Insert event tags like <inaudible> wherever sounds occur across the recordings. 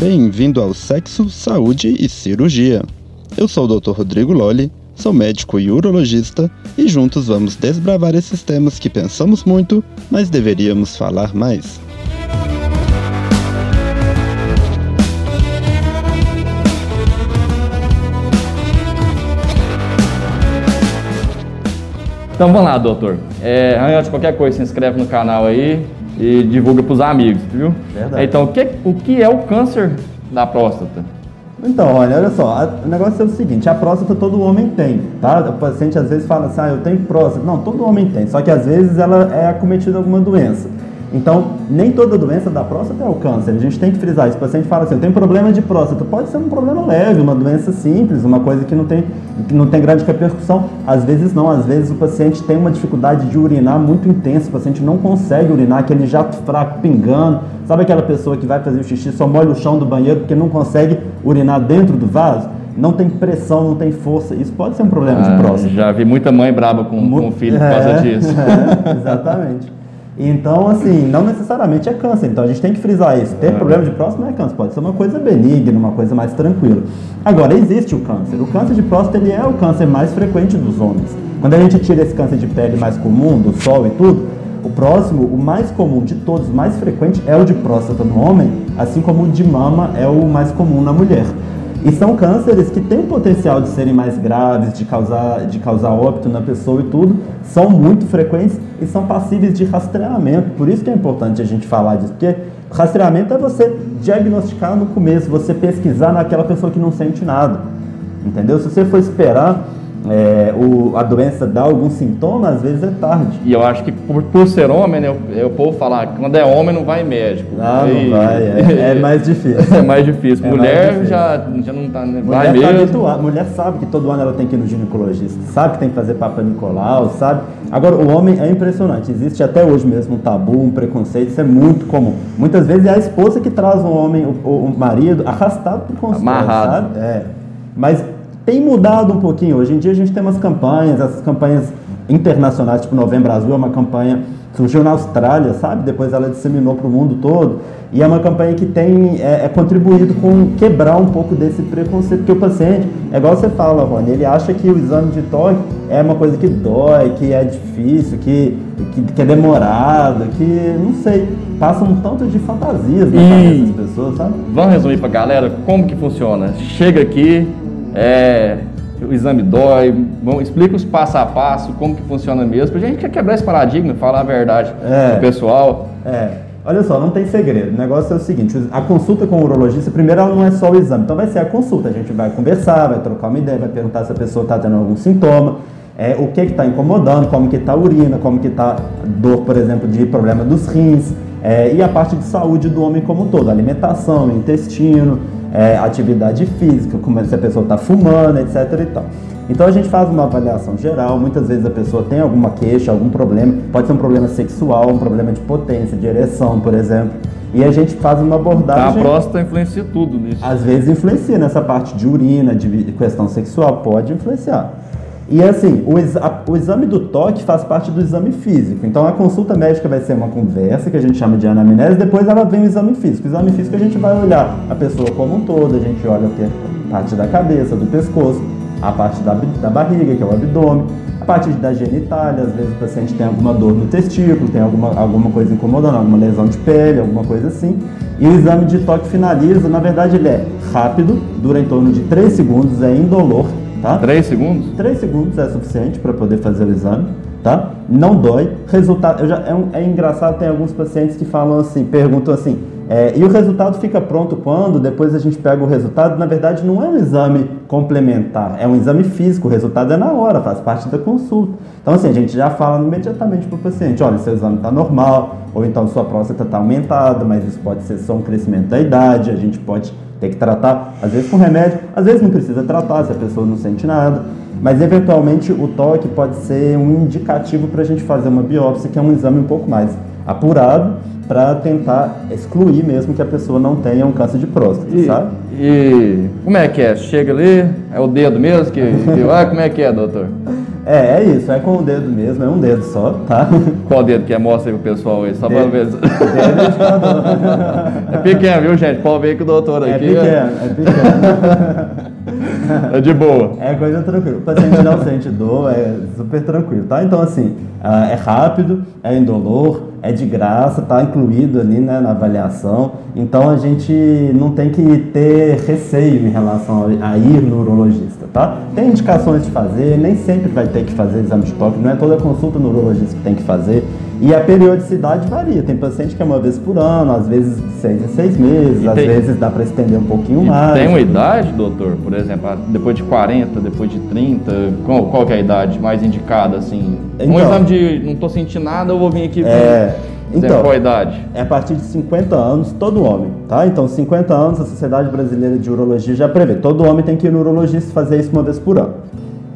Bem-vindo ao Sexo, Saúde e Cirurgia. Eu sou o Dr. Rodrigo Lolli, sou médico e urologista e juntos vamos desbravar esses temas que pensamos muito, mas deveríamos falar mais. Então vamos lá, doutor. É, antes de qualquer coisa, se inscreve no canal aí e divulga para os amigos, viu? Verdade. Então, o que, o que é o câncer da próstata? Então, olha, olha só, a- o negócio é o seguinte, a próstata todo homem tem, tá? O paciente às vezes fala assim, ah, eu tenho próstata. Não, todo homem tem, só que às vezes ela é acometida alguma doença. Então, nem toda doença da próstata é o câncer, a gente tem que frisar isso. O paciente fala assim, eu tenho problema de próstata. Pode ser um problema leve, uma doença simples, uma coisa que não tem, que não tem grande repercussão. Às vezes não, às vezes o paciente tem uma dificuldade de urinar muito intensa, o paciente não consegue urinar, aquele jato fraco pingando. Sabe aquela pessoa que vai fazer o xixi, só molha o chão do banheiro porque não consegue urinar dentro do vaso? Não tem pressão, não tem força. Isso pode ser um problema Ah, de próstata. já vi muita mãe braba com, com o filho por causa <laughs> É, disso. é, <laughs> exatamente. Então, assim, não necessariamente é câncer. Então, a gente tem que frisar isso. Ter problema de próstata não é câncer. Pode ser uma coisa benigna, uma coisa mais tranquila. Agora, existe o câncer. O câncer de próstata, ele é o câncer mais frequente dos homens. Quando a gente tira esse câncer de pele mais comum, do sol e tudo, o próximo, o mais comum de todos, o mais frequente, é o de próstata no homem, assim como o de mama é o mais comum na mulher. E são cânceres que têm potencial de serem mais graves, de causar, de causar óbito na pessoa e tudo, são muito frequentes e são passíveis de rastreamento. Por isso que é importante a gente falar disso, porque rastreamento é você diagnosticar no começo, você pesquisar naquela pessoa que não sente nada. Entendeu? Se você for esperar é, o, a doença dar algum sintoma, às vezes é tarde. E eu acho que por, por ser homem, né, o, o povo fala que quando é homem não vai médico. Não, E- não vai, é, <laughs> é mais difícil. <laughs> É mais difícil. É mais Mulher difícil. Já, já não tá, né, vai Mulher, tá mesmo. habituada. mulher sabe que todo ano ela tem que ir no ginecologista, sabe que tem que fazer Papa Nicolau, sabe? Agora, o homem é impressionante, existe até hoje mesmo um tabu, um preconceito, isso é muito comum. Muitas vezes é a esposa que traz o homem, o, o marido, arrastado para o consultório, Amarrado. sabe? É. Mas tem mudado um pouquinho. Hoje em dia a gente tem umas campanhas, essas campanhas internacionais, tipo Novembro Azul, é uma campanha surgiu na Austrália, sabe? Depois ela disseminou para o mundo todo. E é uma campanha que tem é, é contribuído com quebrar um pouco desse preconceito. Porque o paciente, é igual você fala, Rony, ele acha que o exame de toque é uma coisa que dói, que é difícil, que, que, que é demorado, que não sei, passa um tanto de fantasias na cabeça das pessoas, sabe? Vamos resumir pra galera como que funciona. Chega aqui, é, o exame dói, vamos, explica os passo a passo, como que funciona mesmo, pra gente quer quebrar esse paradigma, falar a verdade É. pro pessoal. É, olha só, não tem segredo. O negócio é o seguinte: a consulta com o urologista, primeiro, ela não é só o exame. Então, vai ser a consulta. A gente vai conversar, vai trocar uma ideia, vai perguntar se a pessoa está tendo algum sintoma, é, o que está incomodando, como que está a urina, como que está dor, por exemplo, de problema dos rins, é, e a parte de saúde do homem como um todo, alimentação, intestino, é, atividade física, como é- se a pessoa está fumando, etc. e tal. Então a gente faz uma avaliação geral, muitas vezes a pessoa tem alguma queixa, algum problema, pode ser um problema sexual, um problema de potência, de ereção, por exemplo, e a gente faz uma Então, a abordagem. próstata influencia tudo nisso. Às vezes influencia nessa parte de urina, de questão sexual, pode influenciar. E assim, o, exa- o exame do toque faz parte do exame físico. Então a consulta médica vai ser uma conversa que a gente chama de anamnese, depois ela vem o exame físico. O exame físico a gente vai olhar a pessoa como um todo, a gente olha que é a parte da cabeça, do pescoço, a parte da, da barriga, que é o abdômen, a parte da genitália, às vezes o paciente tem alguma dor no testículo, tem alguma, alguma coisa incomodando, alguma lesão de pele, alguma coisa assim. E o exame de toque finaliza, na verdade ele é rápido, dura em torno de 3 segundos, é indolor, tá? Três segundos? 3 segundos é suficiente para poder fazer o exame, tá? Não dói. Resultado, eu já, é, um- é engraçado, tem alguns pacientes que falam assim, perguntam assim, é, e o resultado fica pronto quando? Depois a gente pega o resultado. Na verdade, não é um exame complementar, é um exame físico. O resultado é na hora, faz parte da consulta. Então, assim, a gente já fala imediatamente para o paciente: olha, seu exame está normal, ou então sua próstata está aumentada, mas isso pode ser só um crescimento da idade. A gente pode ter que tratar, às vezes com remédio, às vezes não precisa tratar se a pessoa não sente nada. Mas eventualmente o toque pode ser um indicativo para a gente fazer uma biópsia, que é um exame um pouco mais apurado, para tentar excluir mesmo que a pessoa não tenha um câncer de próstata, E, sabe? e como é que é? Chega ali, é o dedo mesmo que, que vai? Como é que é, doutor? <laughs> É, É, é isso, é com o dedo mesmo, é um dedo só, tá? Qual dedo que é? Mostra aí pro pessoal aí, só pra ver. é pequeno, viu, gente? Pode ver que o doutor É aqui pequeno, é pequeno. <laughs> é de boa. É coisa tranquila. O paciente não sente dor, é super tranquilo, tá? Então, assim, ah, é rápido, é indolor, é de graça, tá incluído ali né, na avaliação. Então, a gente não tem que ter receio em relação a ir no urologista, tá? Tem indicações de fazer, nem sempre vai ter que fazer exame de toque, não é toda consulta no urologista que tem que fazer. E a periodicidade varia. Tem paciente que é uma vez por ano, às vezes de seis em seis meses, E às tem- vezes dá para estender um pouquinho E mais. tem uma idade, doutor? Por exemplo, depois de 40, depois de 30, qual, qual que é a idade mais indicada, assim? um Então- exame de não tô sentindo nada, eu vou vir aqui É, então, qual a idade? é a partir de 50 anos, todo homem, tá? Então, 50 anos, a Sociedade Brasileira de Urologia já prevê. Todo homem tem que ir no urologista fazer isso uma vez por ano.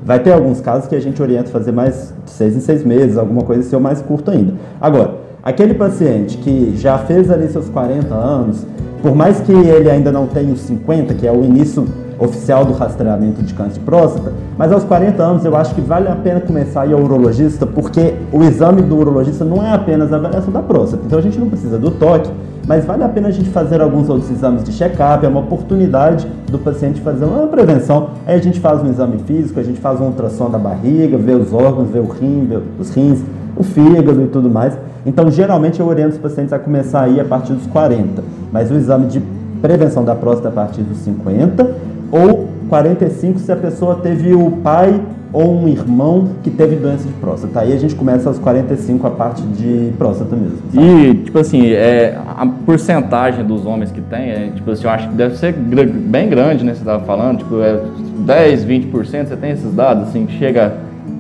Vai ter alguns casos que a gente orienta fazer mais de seis em seis meses, alguma coisa assim, ou mais curto ainda. Agora, aquele paciente que já fez ali seus 40 anos, por mais que ele ainda não tenha os 50, que é o início oficial do rastreamento de câncer de próstata, mas aos 40 anos eu acho que vale a pena começar a ir ao urologista, porque o exame do urologista não é apenas a avaliação da próstata. Então a gente não precisa do toque, mas vale a pena a gente fazer alguns outros exames de check-up, é uma oportunidade do paciente fazer uma prevenção. Aí a gente faz um exame físico, a gente faz um ultrassom da barriga, vê os órgãos, vê o rim, vê os rins, o fígado e tudo mais. Então, geralmente eu oriento os pacientes a começar a ir a partir dos 40, mas o exame de prevenção da próstata a partir dos 50 ou 45 se a pessoa teve o pai ou um irmão que teve doença de próstata. Aí a gente começa aos 45 a parte de próstata mesmo. sabe? E, tipo assim, é, a porcentagem dos homens que tem, é, tipo assim, eu acho que deve ser bem grande, né? Você estava falando, tipo, é 10, 20%, você tem esses dados, assim, que chega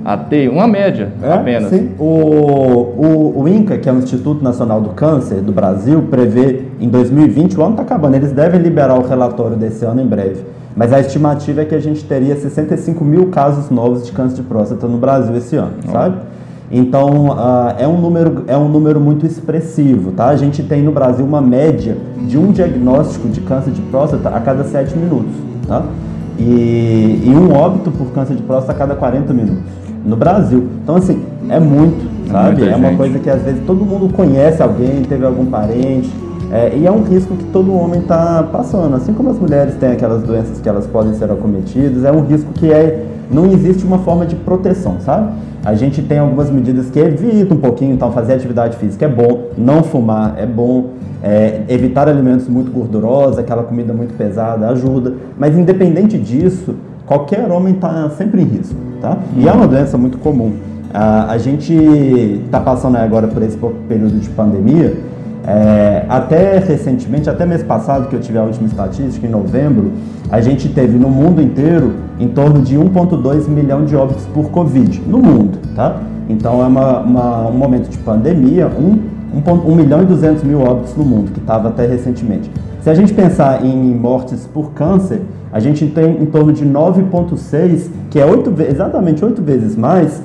a ter uma média É, apenas. Sim. O, o, o INCA, que é o Instituto Nacional do Câncer do Brasil, prevê em 2020, o ano está acabando, eles devem liberar o relatório desse ano em breve. Mas a estimativa é que a gente teria 65 mil casos novos de câncer de próstata no Brasil esse ano, sabe? Então, ah, é, um número, é um número muito expressivo, tá? A gente tem no Brasil uma média de um diagnóstico de câncer de próstata a cada 7 minutos, tá? E, e um óbito por câncer de próstata a cada 40 minutos no Brasil. Então, assim, é muito, sabe? muita É uma coisa que às vezes todo mundo conhece alguém, teve algum parente, é, e é um risco que todo homem está passando. Assim como as mulheres têm aquelas doenças que elas podem ser acometidas, é um risco que é, não existe uma forma de proteção, sabe? A gente tem algumas medidas que evitam um pouquinho, então fazer atividade física é bom, não fumar é bom, é, evitar alimentos muito gordurosos, aquela comida muito pesada ajuda, mas independente disso, qualquer homem está sempre em risco, tá? E é uma doença muito comum. A, a gente está passando agora por esse período de pandemia, é, até recentemente, até mês passado, que eu tive a última estatística, em novembro, a gente teve no mundo inteiro em torno de 1,2 milhão de óbitos por Covid, no mundo, tá? Então é uma, uma- um momento de pandemia, 1, 1 milhão e 200 mil óbitos no mundo, que estava até recentemente. Se a gente pensar em mortes por câncer, a gente tem em torno de 9,6, que é oito, ve- exatamente oito vezes mais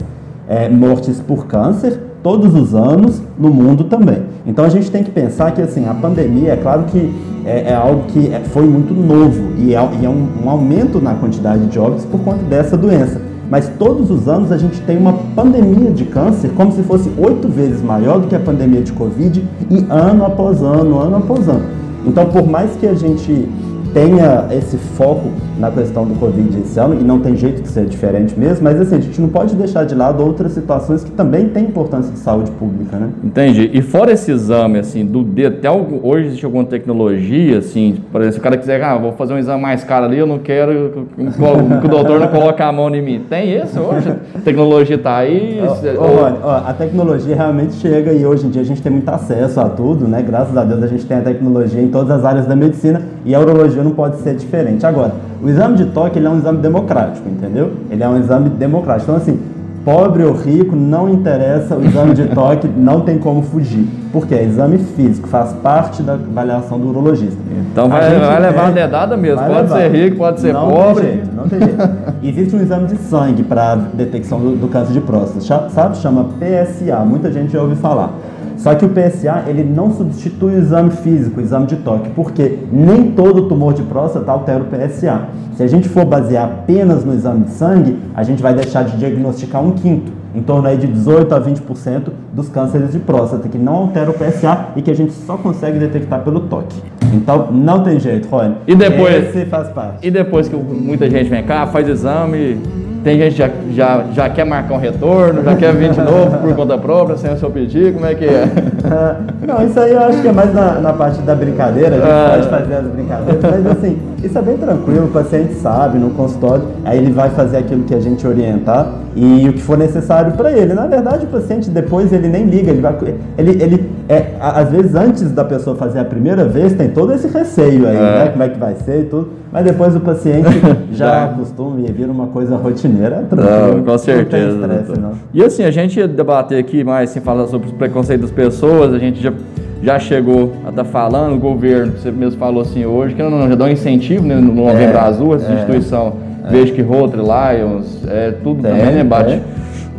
é, mortes por câncer todos os anos no mundo também. Então a gente tem que pensar que assim a pandemia é claro que é, é algo que é- foi muito novo e é, e é um, um aumento na quantidade de óbitos por conta dessa doença. Mas todos os anos a gente tem uma pandemia de câncer como se fosse oito vezes maior do que a pandemia de Covid e ano após ano, ano após ano. Então por mais que a gente tenha esse foco na questão do Covid esse ano, e não tem jeito de ser diferente mesmo, mas assim, a gente não pode deixar de lado outras situações que também têm importância de saúde pública, né? Entendi. E fora esse exame, assim, do dedo, algo, hoje existe alguma tecnologia, assim, por exemplo, se o cara quiser, ah, vou fazer um exame mais caro ali, eu não quero que, o doutor não coloque a mão em mim. Tem isso hoje? A tecnologia está aí? Rony, ó, a tecnologia realmente chega e hoje em dia a gente tem muito acesso a tudo, né? Graças a Deus a gente tem a tecnologia em todas as áreas da medicina e a urologia não pode ser diferente. Agora, o exame de toque ele é um exame democrático, entendeu? Ele é um exame democrático. Então, assim, pobre ou rico, não interessa, o exame de toque <laughs> não tem como fugir. Porque é exame físico, faz parte da avaliação do urologista. Então vai, vai levar uma dedada mesmo. Pode levar. ser rico, pode ser não pobre. Tem jeito, não tem jeito. Existe um exame de sangue para detecção do, do câncer de próstata, sabe? Chama PSA, muita gente já ouviu falar. Só que o PSA ele não substitui o exame físico, o exame de toque, porque nem todo tumor de próstata altera o PSA. Se a gente for basear apenas no exame de sangue, a gente vai deixar de diagnosticar um quinto, em torno aí de 18 a 20% dos cânceres de próstata, que não altera o PSA e que a gente só consegue detectar pelo toque. Então não tem jeito, Rony. E depois, Esse faz parte. e depois que muita gente vem cá, faz exame, tem gente que já, já, já quer marcar um retorno, já quer vir de novo por conta própria, sem o seu pedir, como é que é? <laughs> Não, isso aí eu acho que é mais na, na parte da brincadeira, a gente Ah. pode fazer as brincadeiras, mas assim, isso é bem tranquilo, o paciente sabe no consultório, aí ele vai fazer aquilo que a gente orientar e o que for necessário para ele. Na verdade, o paciente depois ele nem liga, ele vai. Ele, ele é, às vezes antes da pessoa fazer a primeira vez, tem todo esse receio aí, É. né? Como é que vai ser e tudo. Mas depois o paciente <laughs> já acostuma e vira uma coisa rotineira, é Não, tranquilo. com certeza. Não doutor. não. E assim, a gente ia debater aqui mais, sem falar sobre os preconceitos das pessoas, a gente já, já chegou a estar falando, o governo, você mesmo falou assim hoje, que não, não, já dá um incentivo né, no Novembro Azul, essa é. instituição, vejo que Rotary, Lions, é, tudo Tem, também, né, bate tem.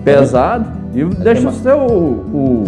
pesado. E deixa o seu o,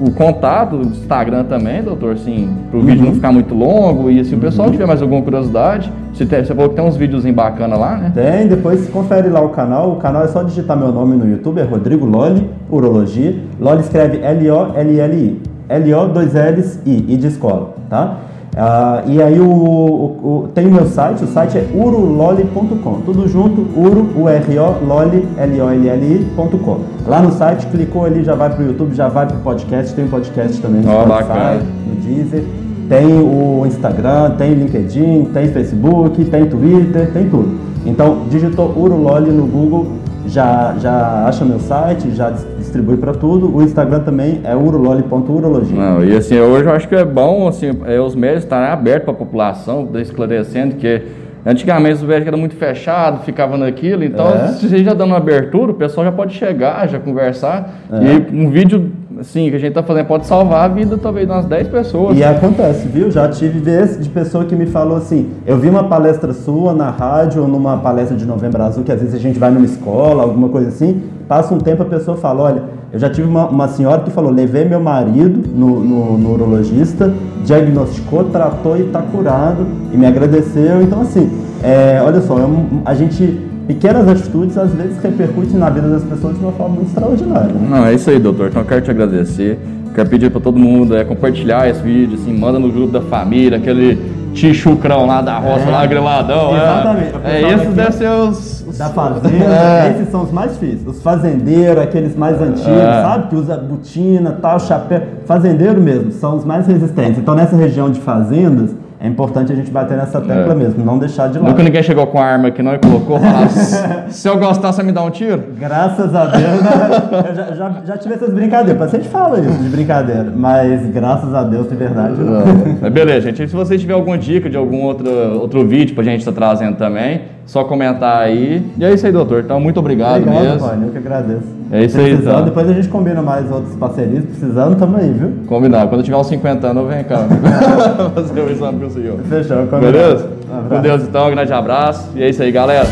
o contato, o Instagram também, doutor, assim, para o vídeo Uhum. não ficar muito longo e assim, o pessoal tiver mais alguma curiosidade, você, tem, você falou que tem uns videozinhos bacanas lá, né? Tem, depois confere lá o canal. O canal é só digitar meu nome no YouTube, é Rodrigo Loli, Urologia. Loli escreve L-O-L-L-I. L-O, dois L's, I, I de escola, tá? Ah, e aí o, o- o- tem o meu site, o site é urololi.com, tudo junto, uro, U-R-O, loli, L-O-L-L-I.com. Lá no site, clicou ali, já vai pro YouTube, já vai pro podcast, tem um podcast também no Ó, Spotify, bacana. no Deezer. Tem o Instagram, tem LinkedIn, tem Facebook, tem Twitter, tem tudo. Então, digitou Urololi no Google, já, já acha meu site, já distribui para tudo. O Instagram também é urololi.urologia. Não, e assim, hoje eu acho que é bom assim, é, os médicos estarem abertos para a população, esclarecendo que antigamente os médicos eram muito fechados, ficavam naquilo, então É. se você já dando uma abertura, o pessoal já pode chegar, já conversar. É. E um vídeo assim, que a gente está fazendo pode salvar a vida talvez de umas 10 pessoas. E acontece, viu? Já tive vez de pessoa que me falou assim: eu vi uma palestra sua na rádio ou numa palestra de Novembro Azul, que às vezes a gente vai numa escola, alguma coisa assim. Passa um tempo a pessoa fala: olha, eu já tive uma, uma senhora que falou: levei meu marido no, no, no urologista, diagnosticou, tratou e está curado e me agradeceu. Então, assim, é, olha só, é um- a gente. Pequenas atitudes às vezes repercutem na vida das pessoas de uma forma muito extraordinária. né? Não, é isso aí, doutor. Então eu quero te agradecer. Quero pedir para todo mundo é, compartilhar esse vídeo, assim, manda no grupo da família, aquele tichucrão lá da roça, É. lá griladão. Exatamente. O É, é esses devem ser os. os- Da fazenda, <laughs> É. esses são os mais difíceis. Os fazendeiros, aqueles mais antigos, É. sabe? Que usa botina, tal, chapéu. Fazendeiro mesmo, são os mais resistentes. Então, nessa região de fazendas, é importante a gente bater nessa tecla É. mesmo, não deixar de lado. Nunca ninguém chegou com a arma aqui não e colocou, falava, <laughs> se eu gostar, você me dá um tiro? Graças a Deus, né? eu já, já, já tive essas brincadeiras. O paciente fala isso de brincadeira, mas graças a Deus, de verdade, não. Mas beleza, gente. Se você tiver alguma dica de algum outro, outro vídeo pra gente estar trazendo também, só comentar aí. E é isso aí, doutor. Então, muito obrigado, Obrigado, mesmo. Rony, eu que agradeço. É isso aí, Precisando, então. Depois a gente combina mais outras parcerias. Precisando, tamo aí, viu? Combinado. Quando eu tiver uns 50 anos, eu venho cá. <laughs> fazer o exame com o senhor. Fechou, combinado. Beleza? Um. Com Deus, então. Um grande abraço. E é isso aí, galera.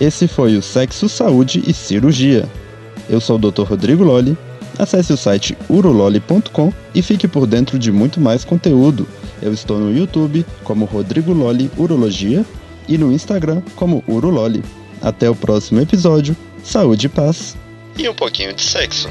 Esse foi o Sexo, Saúde e Cirurgia. Eu sou o Dr. Rodrigo Loli. Acesse o site urololi.com e fique por dentro de muito mais conteúdo. Eu estou no YouTube como Rodrigo Loli Urologia e no Instagram como Urololi. Até o próximo episódio. Saúde e paz. E um pouquinho de sexo.